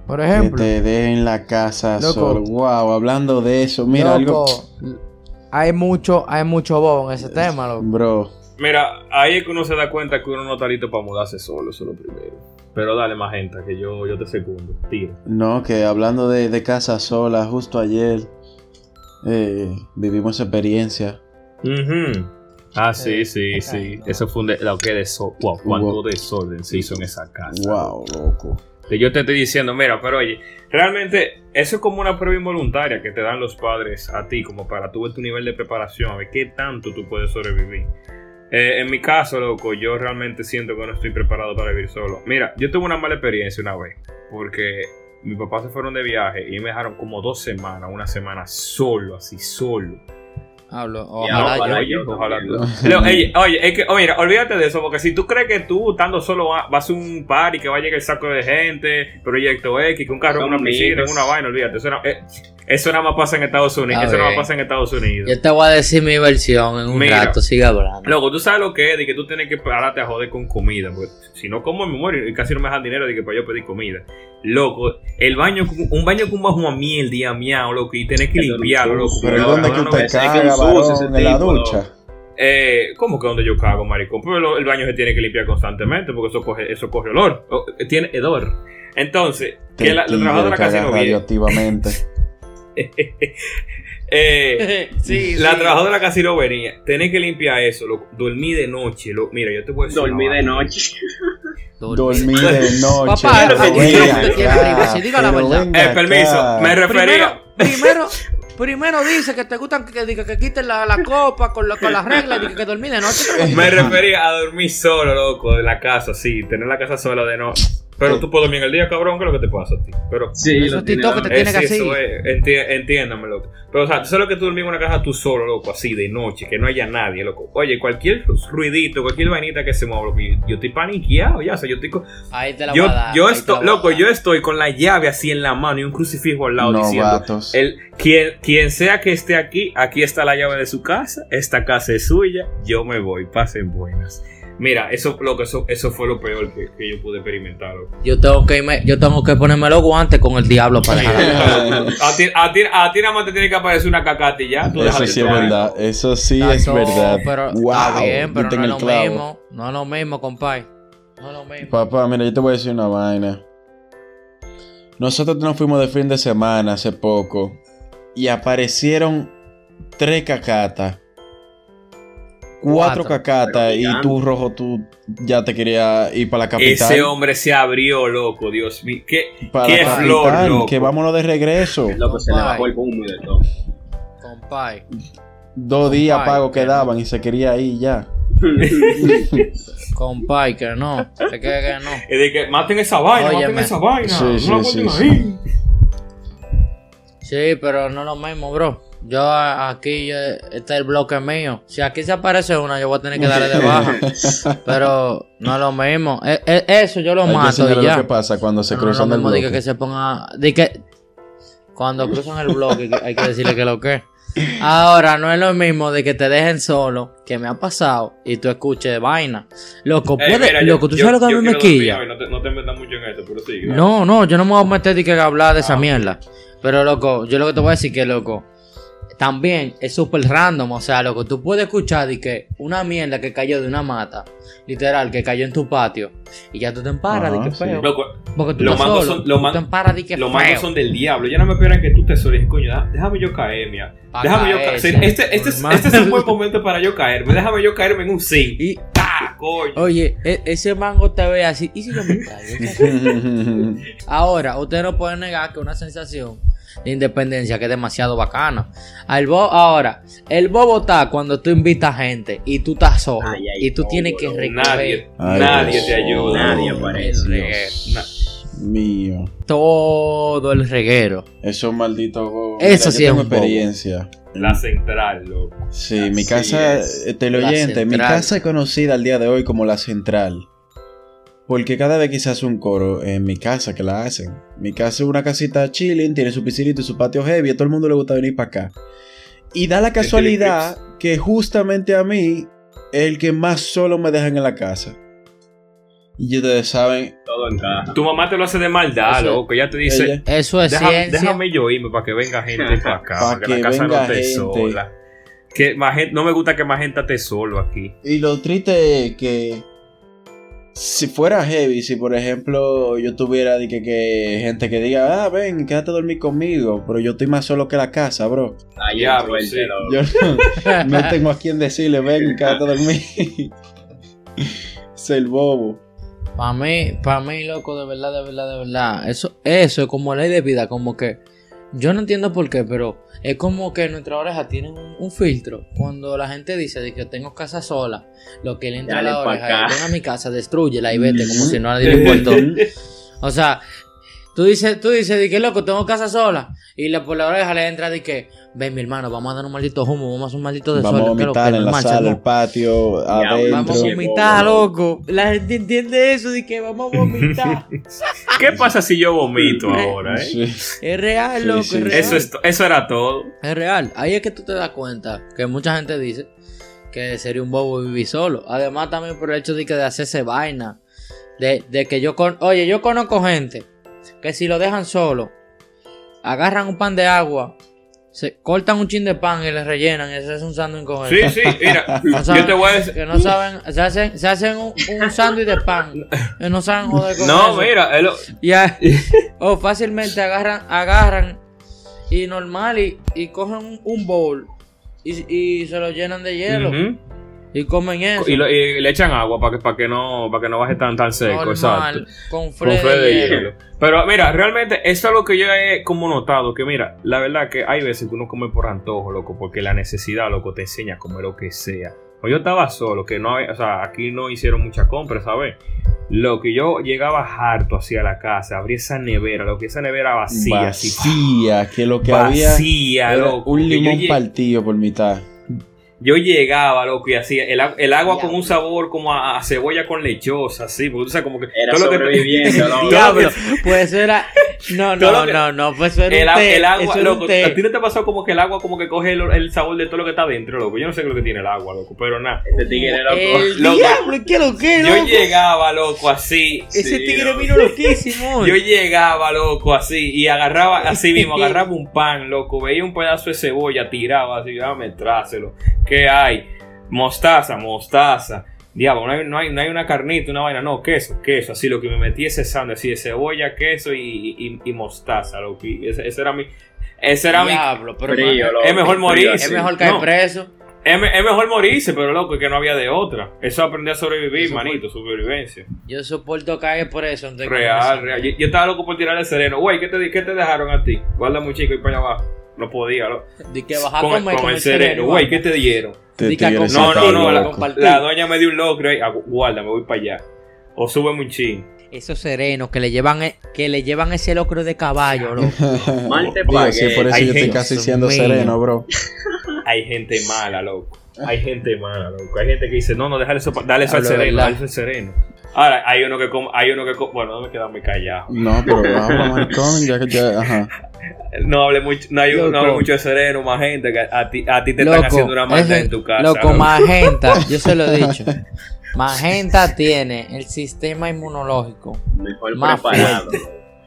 Por Que ejemplo, te dejen la casa Loco. solo. Wow, hablando de eso, mira loco, algo. hay mucho, hay mucho bobo en ese tema, loco. Bro, Mira, ahí es que uno se da cuenta que uno no está listo para mudarse solo, eso es lo primero. Pero dale, magenta, que yo, yo te segundo. Tira. No, que hablando de, de casa sola, justo ayer eh, vivimos experiencia. Ujú. Ah, sí, Eh, sí, sí. no. Eso fue un de, lo que de so- wow, cuánto Wow. desorden se hizo en esa casa. Wow, loco. Yo te estoy diciendo, mira, pero oye, realmente eso es como una prueba involuntaria que te dan los padres a ti, como para tú ver tu nivel de preparación, a ver qué tanto tú puedes sobrevivir. Eh, en mi caso, loco, yo realmente siento que no estoy preparado para vivir solo. Mira, yo tuve una mala experiencia una vez, porque mis papás se fueron de viaje y me dejaron como dos semanas, una semana solo, así solo. Hablo, Y ojalá ojalá yo. yo Ojalá oye, oye, es que, oye, mira, olvídate de eso, porque si tú crees que tú, estando solo, va- vas a un party, que va a llegar el saco de gente, proyecto X, que un carro en una piscina, en una vaina, olvídate. Eso, na- eh, eso nada más pasa en Estados Unidos. Está Eso nada más pasa en Estados Unidos. Yo te voy a decir mi versión en un Mira. rato, sigue hablando. Loco, tú sabes lo que es de que tú tienes que pararte a joder con comida. Porque si no como en y casi no me dejan dinero de que para yo pedir comida. Loco, el baño, un baño con bajo a miel, día miau, loco, y tenés que limpiarlo, loco. Pero ¿dónde que usted caga, ¿En la ducha? Eh, ¿Cómo que donde yo cago, maricón? Pero lo- el baño se tiene que limpiar constantemente porque eso coge, eso coge olor. O, eh, tiene hedor. Entonces, que la, la Tequila, trabajadora casi caga no viene. Eh, sí, la sí. trabajadora casi no venía. Tenés que limpiar eso. Lo, dormí de noche. Lo, mira, yo te voy a decir. Dormí de noche. Dormí de noche. Papá, acá, privacidad, diga la verdad. Eh, permiso, acá. me refería. Primero, primero, primero dice que te gustan que, diga que quiten la, la copa con, la- con las reglas y que, que dormí de noche. Me refería a dormir solo, loco, de la casa, sí. Tener la casa sola de noche. Pero tú puedes dormir en el día, cabrón, ¿qué es lo que te pasa a ti? Pero Sí, Eso lo es tiene TikTok que te tiene que eso hacer. es, enti- entiéndame, loco. Pero, o sea, tú sabes lo que tú dormir en una casa tú solo, loco, así de noche, que no haya nadie, loco. Oye, cualquier ruidito, cualquier vainita que se mueva, loco, yo, yo estoy paniqueado, ya, o sea, yo estoy. con- Ahí te la Yo, dar. yo ahí te la estoy, loco, yo estoy con la llave así en la mano y un crucifijo al lado diciendo. Novatos. El, quien, quien sea que esté aquí, aquí está la llave de su casa, esta casa es suya, yo me voy, pasen buenas. Mira, eso, loco, eso, eso fue lo peor que, que yo pude experimentar. Yo tengo que irme- yo tengo que ponerme los guantes con el diablo para dejar a, ti, a, ti, a ti nada más te tiene que aparecer una cacata y ya. Tú Eso sí es verdad. Eso sí es verdad. Pero wow. está bien, pero diste en no es lo clavo. mismo. No es lo mismo, compadre. No es lo mismo. Papá, mira, yo te voy a decir una vaina. Nosotros nos fuimos de fin de semana hace poco y aparecieron tres cacatas. Cuatro, Cuatro. cacatas Pero y tú, rojo, tú ya te querías ir para la capital. Ese hombre se abrió, loco, Dios mío. ¿Qué, para qué la flor, loco. que vámonos de regreso. Loco, se le bajó el humo y de todo. Compadre. Dos días pagos que quedaban y se quería ir ya. Compadre, que no. Es que, que no. Es de que maten esa vaina, Óyeme. maten esa vaina. Sí, no sí, la sí, ahí. Sí, pero no es lo mismo, bro. Yo aquí, este es el bloque mío. Si aquí se aparece una, yo voy a tener que darle de baja. pero no es lo mismo. E- e- eso yo lo Hay que mato y ya. lo que pasa cuando se no es cruzan lo el mismo que, bloque. que se ponga. De que cuando cruzan el bloque hay que decirle que lo que. Ahora, no es lo mismo de que te dejen solo, que me ha pasado, y tú escuches vaina. Loco, Eh, puede, mira, yo- loco, tú yo- sabes lo que a mí me quilla. No te, no te metas mucho en eso, pero sí. No, no, yo no me voy a meter de que hablar de esa Ah. mierda. Pero, loco, yo lo que te voy a decir que, loco, también es súper random. O sea, loco, tú puedes escuchar de que una mierda que cayó de una mata, literal, que cayó en tu patio, y ya tú te emparas de que sí. feo. Porque tú los solo, son- tú te emparas de que los feo. mandos son del diablo. Ya no me esperan que tú te soles. Coño, déjame yo caer, mía. Pa' Déjame yo caer. caerse, Este, este, es, este es un buen momento para yo caerme. Déjame yo caerme en un zinc. Y, ¡Ah, coño! oye, e- ese mango te ve así, ¿y si yo me caigo? Ahora, usted no puede negar que una sensación de independencia que es demasiado bacana. Al bo- ahora, el bobo está cuando tú invitas gente y tú estás solo Ay, ay, y tú tienes que recoger Nadie, Ay, nadie Dios. te ayuda. Nadie aparece. el reguero. Na- Mío. todo el reguero. Esos malditos. Eso Mira, sí yo es tengo un bobo. experiencia. La central, loco. Sí, mi casa, es. eh, teleoyente, mi casa es conocida al día de hoy como la central. Porque cada vez que se hace un coro en mi casa que la hacen. Mi casa es una casita chilling, tiene su piscinito y su patio heavy, a todo el mundo le gusta venir para acá. Y da la casualidad que justamente a mí es el que más solo me dejan en la casa. Y ustedes saben, Todo encaja. Tu mamá te lo hace de maldad, Eso- loco. Ya te dice, ella- Eso es Deja- ciencia. déjame yo irme para que venga gente para acá. Pa' para que, que la casa venga no esté gente. sola. Que más gente- no me gusta que más gente esté solo aquí. Y lo triste es que si fuera heavy, si por ejemplo yo tuviera de que, que gente que diga, ah, ven, quédate a dormir conmigo, pero yo estoy más solo que la casa, bro. Ahí Ya, ya, pues, sí. Yo no, no tengo a quien decirle, ven, quédate a dormir. es el bobo. Para mí, para mí, loco, de verdad, de verdad, de verdad. Eso, eso es como ley de vida, como que. Yo no entiendo por qué, pero es como que nuestras orejas tienen un, un filtro. Cuando la gente dice de que tengo casa sola, lo que le entra a la oreja ven a mi casa, destruyela y vete, como si no a nadie le importó. O sea, tú dices, tú dices de que loco, tengo casa sola. Y la, por la oreja le entra de que, ven mi hermano, vamos a dar un maldito humo, vamos a hacer un maldito desorden. Vamos a ¿qué es lo que vomitar en la normal, sala, el patio, Ya, adentro. Vamos a vomitar, loco. La gente entiende eso de que vamos a vomitar. ¿Qué pasa si yo vomito ahora, eh? Sí. es real, Sí, loco, sí, es sí. real. Eso, es, eso era todo. Es real. Ahí es que tú te das cuenta que mucha gente dice que sería un bobo vivir solo. Además, también por el hecho de que de hacerse vaina. De, de que yo con. Oye, yo conozco gente que si lo dejan solo, agarran un pan de agua, se cortan un chin de pan y le rellenan y se hacen un sándwich con Sí, sí, mira, No saben- yo te voy a decir. Que no saben, se hacen, se hacen un, un sándwich de pan y no saben joder con No, eso. mira, a- o fácilmente agarran, agarran y normal y, y cogen un, un bowl y, y se lo llenan de hielo. Y comen eso. y, lo- y le echan agua para que, para que no para que no baje tan tan seco, normal, exacto. con Con fre de de hielo. hielo. Pero mira, realmente eso es lo que yo he como notado, que mira, la verdad que hay veces que uno come por antojo, loco, porque la necesidad, loco, te enseña a comer lo que sea. O yo estaba solo, que no, había- o sea, aquí no hicieron mucha compra, ¿sabes? Lo que yo llegaba harto hacia la casa, abría esa nevera, lo que esa nevera vacía, así, Vacía, que lo que había vacía, loco. un yo limón partido por mitad. Yo llegaba, loco, y hacía el, el agua con un sabor como a, a cebolla con lechosa, así, porque tú sabes como que Era todo lo que-. Diablo, pues eso era. No, no, que- no, no, pues eso era El, un té, el agua, eso era un loco, té. a ti no te ha pasado como que el agua como que coge el, el sabor de todo lo que está dentro, loco. Yo no sé qué es lo que tiene el agua, loco, pero nada. Este tigre loco. El Loco. diablo, ¿qué lo que, Yo loco? llegaba, loco, así. Ese Sí, tigre vino loquísimo. Yo llegaba, loco, así, y agarraba, así mismo, agarraba un pan, loco, veía un pedazo de cebolla, tiraba así, dame, tráselo. ¿Qué hay? Mostaza, mostaza. Diablo, no hay, no, hay, no hay una carnita, una vaina, no, queso, queso, así lo que me metí ese sándwich, así de cebolla, queso y, y, y mostaza, loco. y ese, ese era mi. Ese era mi. Diablo, pero Frío, loco, es mejor frío morir, así. es mejor caer No. preso. Es, es mejor morirse, pero loco, es que no había de otra. Eso aprendí a sobrevivir, manito, sobrevivencia. Yo soporto caer preso. que Real, real. Yo, yo estaba loco por tirar el sereno. Güey, ¿qué te, ¿qué te dejaron a ti? Guarda muy chico y para allá abajo. No podía, loco. De que bajar Con, a comer con el sereno. Güey, ¿qué te dieron? Te compartir, No, no, no. La, la doña me dio un locro y guarda, me voy para allá. O súbeme un chin. Esos serenos que le llevan e- que le llevan ese locro de caballo, loco. Mal te Digo, sí, por eso Hay yo estoy casi siendo mío. sereno, bro. Hay gente mala, loco. Hay gente mala, loco. Hay gente que dice, no, no, déjale eso, dale eso al sereno, dale eso al sereno. Ahora, hay uno que come, hay uno que come, bueno, no me queda muy callado. No, pero habla maricón, ya que ya, ajá. No hable mucho, no, hay, no hable mucho de sereno, más gente, que a ti, a ti te están Loco, haciendo una maldad en tu casa. Loco, loco. Magenta, yo se lo he dicho. Magenta tiene el sistema inmunológico. Mejor Más preparado.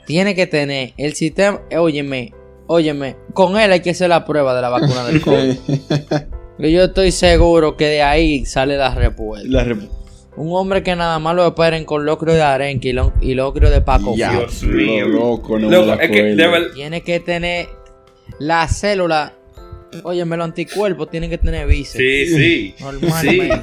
Tiene que tener el sistema. eh, Óyeme, óyeme, con él hay que hacer la prueba de la vacuna del COVID. Y yo estoy seguro que de ahí sale la respuesta. La rep- Un hombre que nada más lo operen con locro de arenque y, lo- y locro de Paco. Ya. Dios mío. loco, no Loco, es que, Tiene que tener la célula. Óyeme, los anticuerpos tienen que tener bíceps. Sí, sí. Normalmente.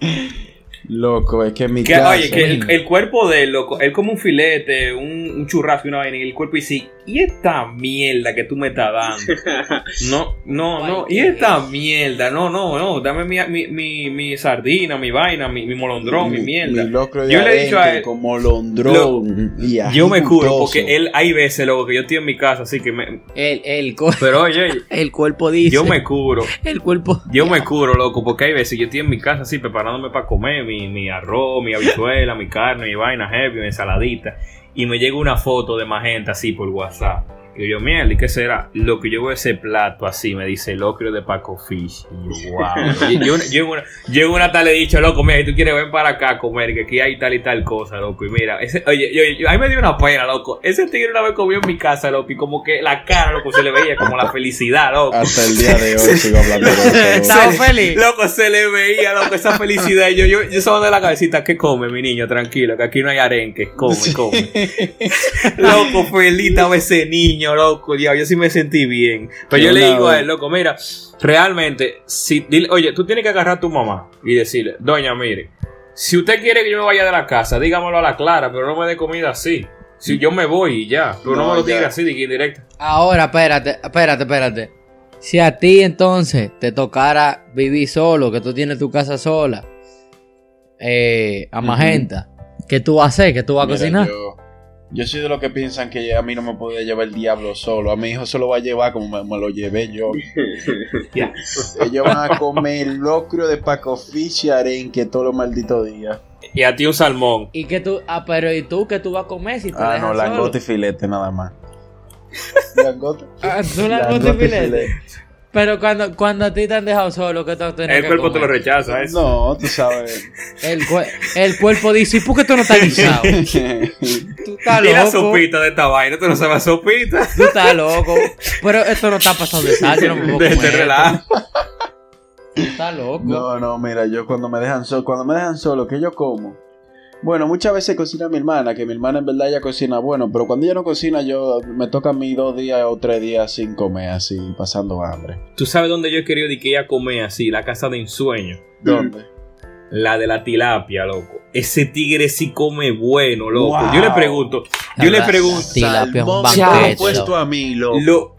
Loco, es que en mi Que, casa. oye, que el, el cuerpo de él, loco, él como un filete, un, un churrasco y una vaina, y el cuerpo dice, ¿y esta mierda que tú me estás dando? No, no, no, ¿y esta mierda? No, no, no, dame mi, mi, mi, mi sardina, mi vaina, mi, mi molondrón, mi, mierda. Mi locro de Yo le he dicho a él- como londrón. y Yo me juro, ajustoso. porque él, hay veces, loco, que yo estoy en mi casa, así que me... El, el, Pero oye, el cuerpo dice. yo me curo. El cuerpo. Yo me curo, loco, porque hay veces que yo estoy en mi casa así preparándome para comer mi, mi arroz, mi habichuela, mi carne, mi vaina heavy, mi ensaladita. Y me llega una foto de magenta así por WhatsApp. Y yo, mierda, ¿y qué será? Lo que yo veo ese plato así, me dice locrio de Paco Fish. Y yo, wow. yo, yo, una, yo una tal le he dicho, loco, mira, si tú quieres ven para acá a comer, que aquí hay tal y tal cosa, loco. Y mira, ese, oye, yo, yo- a mí me dio una pena, loco. Ese tigre una vez comió en mi casa, loco, y como que la cara, loco, se le veía como la felicidad, loco. Hasta el día de hoy sigo hablando de eso. Estaba feliz. Loco, se le veía, loco, esa felicidad. Y yo, yo, yo estaba de la cabecita, ¿qué come, mi niño? Tranquilo, que aquí no hay arenque. Come, come. loco, feliz estaba ese niño, loco. Diablo, yo sí me sentí bien. Pero yo le digo a él, loco, mira, realmente, si, dile- oye, tú tienes que agarrar a tu mamá y decirle, doña, mire, si usted quiere que yo me vaya de la casa, dígamelo a la clara, pero no me dé comida así. Si yo me voy y ya, pero no, No, me lo ya. diga así, de que indirecto. Ahora, espérate, espérate, espérate. Si a ti entonces te tocara vivir solo, que tú tienes tu casa sola, eh, a magenta, ¿qué tú vas a hacer? ¿Qué tú vas a Mira, cocinar? Yo, yo soy de los que piensan que a mí no me puede llevar el diablo solo. A mi hijo se lo va a llevar como me, me lo llevé yo. Ellos van a comer locrio de Paco Fish y arenque todos los malditos días. Y a ti un salmón. ¿Y que tú, ah, pero ¿y tú qué tú vas a comer si te Ah, no, langote y filete nada más. langote. Ah, tú langote y filete. Pero cuando, cuando a ti te han dejado solo, ¿qué tú tienes El que cuerpo te lo comer? rechaza, eso. No, tú sabes. El, el cuerpo dice, ¿y por qué tú no estás guisado? Tú estás Y la loco. sopita de esta vaina, tú no sabes la sopita. Tú estás loco. Pero esto no está pasando de sal, yo no me puedo De, comer de esto. relajo. Tú estás loco. No, no, mira, yo cuando me dejan solo, cuando me dejan solo, ¿qué yo como? Bueno, muchas veces cocina mi hermana, que mi hermana en verdad ella cocina bueno, pero cuando ella no cocina, yo me toca a mí dos días o tres días sin comer, así, pasando hambre. Tú sabes dónde yo he querido de que ella come así, la casa de ensueño. ¿Dónde? La de la tilapia, loco. Ese tigre sí come bueno, loco. Wow. Yo le pregunto, yo le pregunto, la tilapia es un banquete. puesto a mí, loco. lo,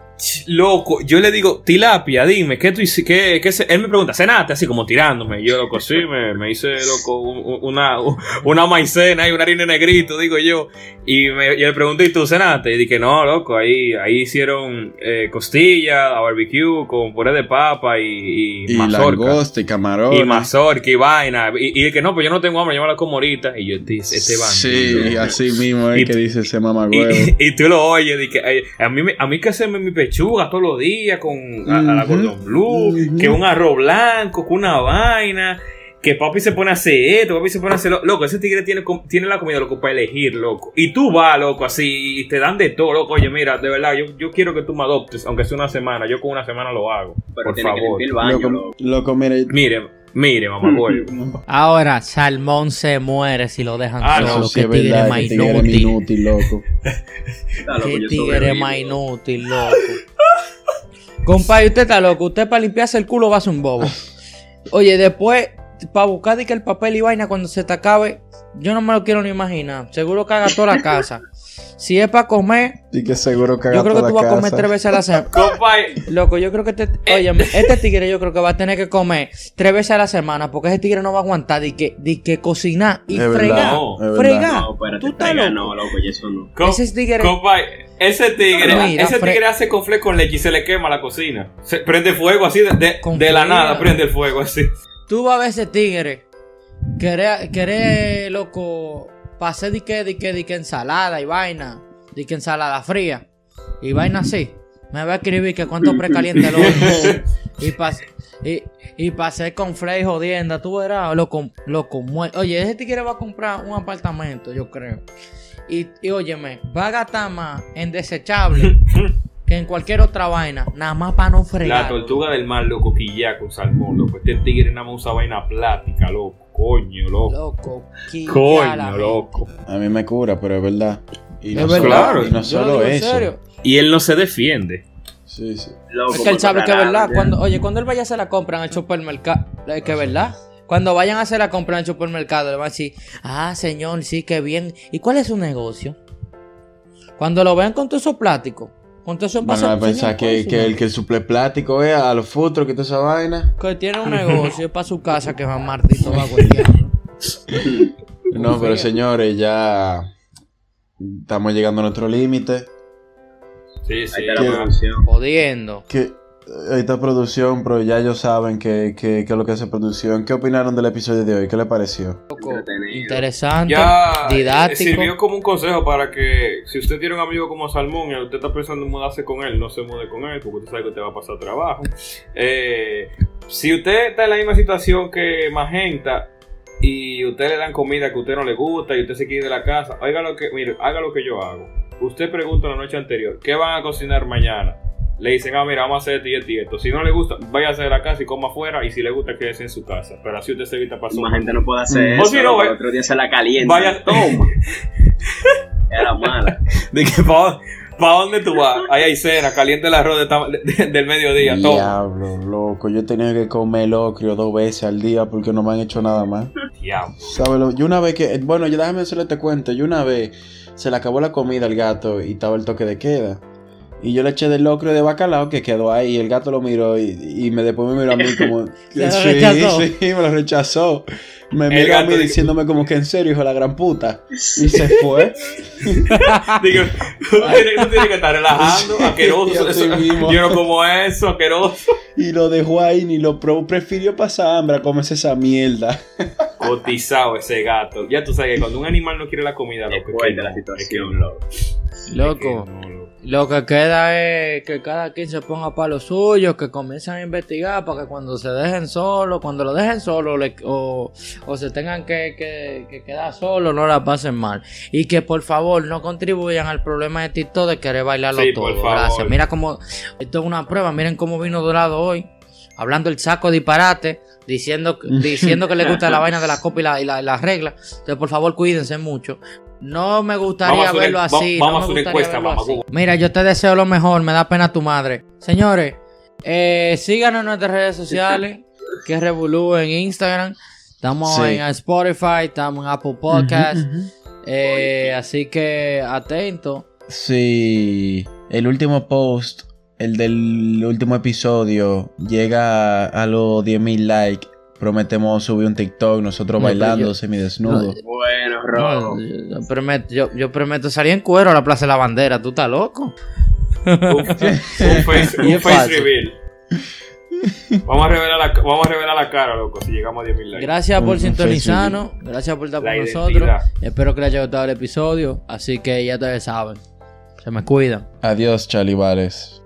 loco, yo le digo, tilapia, dime, ¿qué tú hici- qué, qué se-?" Él me pregunta, cenaste así como tirándome. Y yo, loco, sí, me, me hice, loco, un- un- una, una maicena y una harina negrito, digo yo. Y me, yo le pregunté, ¿y tú cenaste? Y dije, no, loco, ahí, ahí hicieron eh, costilla a barbecue con puré de papa y, y, Y mazorca. langosta y camarón. Y mazorca y vaina. Y, y que no, pues yo no tengo hambre, yo me la como ahorita. Y yo, este este bandido. Sí, así mismo es Y- que dice ese Y, mamagüevo. y, y tú lo oyes, ay, a mí, me- a mí que hacerme mi pechuga todos los días con a, a la Gordon Blue, que un arroz blanco, con una vaina, que papi se pone a hacer esto, papi se pone a hacer lo- loco, ese tigre tiene, com- tiene la comida, loco, para elegir, loco. Y tú vas, loco, así, y te dan de todo, loco, oye, mira, de verdad, yo, yo quiero que tú me adoptes, aunque sea una semana, yo con una semana lo hago, Pero por tiene que favor. limpiar el baño, Loco, loco. loco, mire. Mire, mire, mamá, huevo. Ahora, Salmón se muere si lo dejan Ah, solo. no, sí tigre más que tigre es inútil. inútil, loco. Qué yo tigre más inútil, loco. Compadre, usted está loco. Usted para limpiarse el culo va a ser un bobo. Oye, después, para buscar de que el papel y vaina cuando se te acabe, yo no me lo quiero ni imaginar. Seguro que haga toda la casa. Si es para comer, Y que seguro que yo creo que tú vas a comer tres veces a la semana. Compadre, Loco, yo creo que este, oye, este tigre yo creo que va a tener que comer tres veces a la semana porque ese tigre no va a aguantar de que, de que cocinar y Es fregar. No, es verdad. fregar. No, espérate, Tú estás loco. no, loco, y eso no. Ese tigre- compadre, ese tigre, Mira, ese tigre hace confle con leche y se le quema la cocina. Se prende fuego así de, de, la nada, prende el fuego así. Tú vas a ver ese tigre querer, querer loco, pasar de que, de que, de que ensalada y vaina, de que ensalada fría y vaina así. Me va a escribir que cuánto precaliente lo y pas, y, y pasé con Frey jodiendo, tú verás, loco, loco, muerto. Oye, ese tigre va a comprar un apartamento, yo creo. Y, y óyeme, va a gastar más en desechable que en cualquier otra vaina, nada más para no fregar. La tortuga del mar, loco, quilla con salmón, loco. Este tigre nada más usa vaina plástica, loco. Coño, loco. Loco, Coño, loco. A mí me cura, pero es verdad. Y Es no solo, verdad. y no solo eso. serio. Y él no se defiende. Sí, sí. Loco, Es que él sabe que es verdad. Cuando, oye, cuando él vaya a hacer la compra en el supermercado, es que es verdad. Cuando vayan a hacer la compra en el supermercado, le van a decir, ah, señor, sí, qué bien. ¿Y cuál es su negocio? Cuando lo vean con todo eso plástico, Van envase- a pensar señor, ¿cuál que, que el que suple plástico es a los futros, que toda esa vaina. Que tiene un negocio, es para su casa que va Martito va a. No, pero señores, ya estamos llegando a nuestro límite. Sí, sí. Ahí está la Que- producción. Jodiendo. Que esta producción, pero ya ellos saben que, que, que lo que hace producción. ¿Qué opinaron del episodio de hoy? ¿Qué les pareció? Interesante, Ya eh, didáctico. sirvió como un consejo para que si usted tiene un amigo como Salmón y usted está pensando en mudarse con él, no se mude con él porque usted sabe que usted va a pasar trabajo. Eh, si usted está en la misma situación que Magenta y usted le dan comida que a usted no le gusta y usted se quiere ir de la casa, oiga lo que, mire, haga lo que yo hago. Usted pregunta la noche anterior, ¿qué van a cocinar mañana? Le dicen, ah, mira, vamos a hacer esto y esto y esto. Si no le gusta, váyase de la casa y coma afuera. Y si le gusta, quédese en su casa. Pero así usted se evita pasar. Más gente no puede hacer Mm. O eso. si no, vaya- el otro día se la calienta. vaya- Toma. Era mala. De que para dónde tú vas? Ahí hay cena, caliente el arroz de ta- de- del mediodía, toma. Diablo, loco. Yo he tenido que comer locrio dos veces al día porque no me han hecho nada más. Diablo. ¿Sabes? lo- Yo una vez que. Bueno, yo déjame hacerle este cuento. Yo una vez se le acabó la comida al gato y estaba el toque de queda. Y yo le eché del locrio de bacalao que quedó ahí. Y el gato lo miró y, y me después me miró a mí como. Sí, rechazó. sí, me lo rechazó. Me El miró a mí diciéndome como que en serio, hijo de la gran puta. Y se fue. Digo, tú tienes, que estar relajando, asqueroso. Eso- yo no como eso, asqueroso. Y lo dejó ahí, ni lo probó. Prefirió pasar hambre a comerse esa mierda. Cotizado ese gato. Ya tú sabes que cuando un animal no quiere la comida, loco, es que la no, situación. es que no. Loco. Es que no, loco. Lo que queda es que cada quien se ponga para lo suyo, que comiencen a investigar para que cuando se dejen solos, cuando lo dejen solo le- o, o se tengan que, que- que quedar solos, no la pasen mal. Y que por favor no contribuyan al problema de TikTok de querer bailarlo Sí, todo. por favor. Gracias. Mira cómo, esto es una prueba, miren cómo vino dorado hoy, hablando el saco disparate. Diciendo, diciendo que le gusta la vaina de la copa y la, y la, y la regla. Entonces, por favor, cuídense mucho. No me Vamos a gustaría verlo así. vamos no a me hacer una gustaría encuesta, verlo mamá, así. Mira, yo te deseo lo mejor, me da pena tu madre. Señores, eh, síganos en nuestras redes sociales, que es Revolú en Instagram. Estamos Sí. en Spotify, estamos en Apple Podcast. Eh, así que atento. Si el último post, el del último episodio, llega a los 10.000 likes, prometemos subir un TikTok, nosotros No, bailando yo- semidesnudo. Bueno, No, Rojo. yo, prometo, yo, yo prometo salir en cuero a la Plaza de la Bandera. ¿Tú estás loco? Un, un face, un reveal. Vamos a revelar la, vamos a revelar la cara, loco, si llegamos a 10.000 likes. Gracias por sintonizarnos. Gracias por estar con nosotros. Espero que les haya gustado el episodio. Así que ya ustedes saben. Se me cuidan. Adiós, chalibales.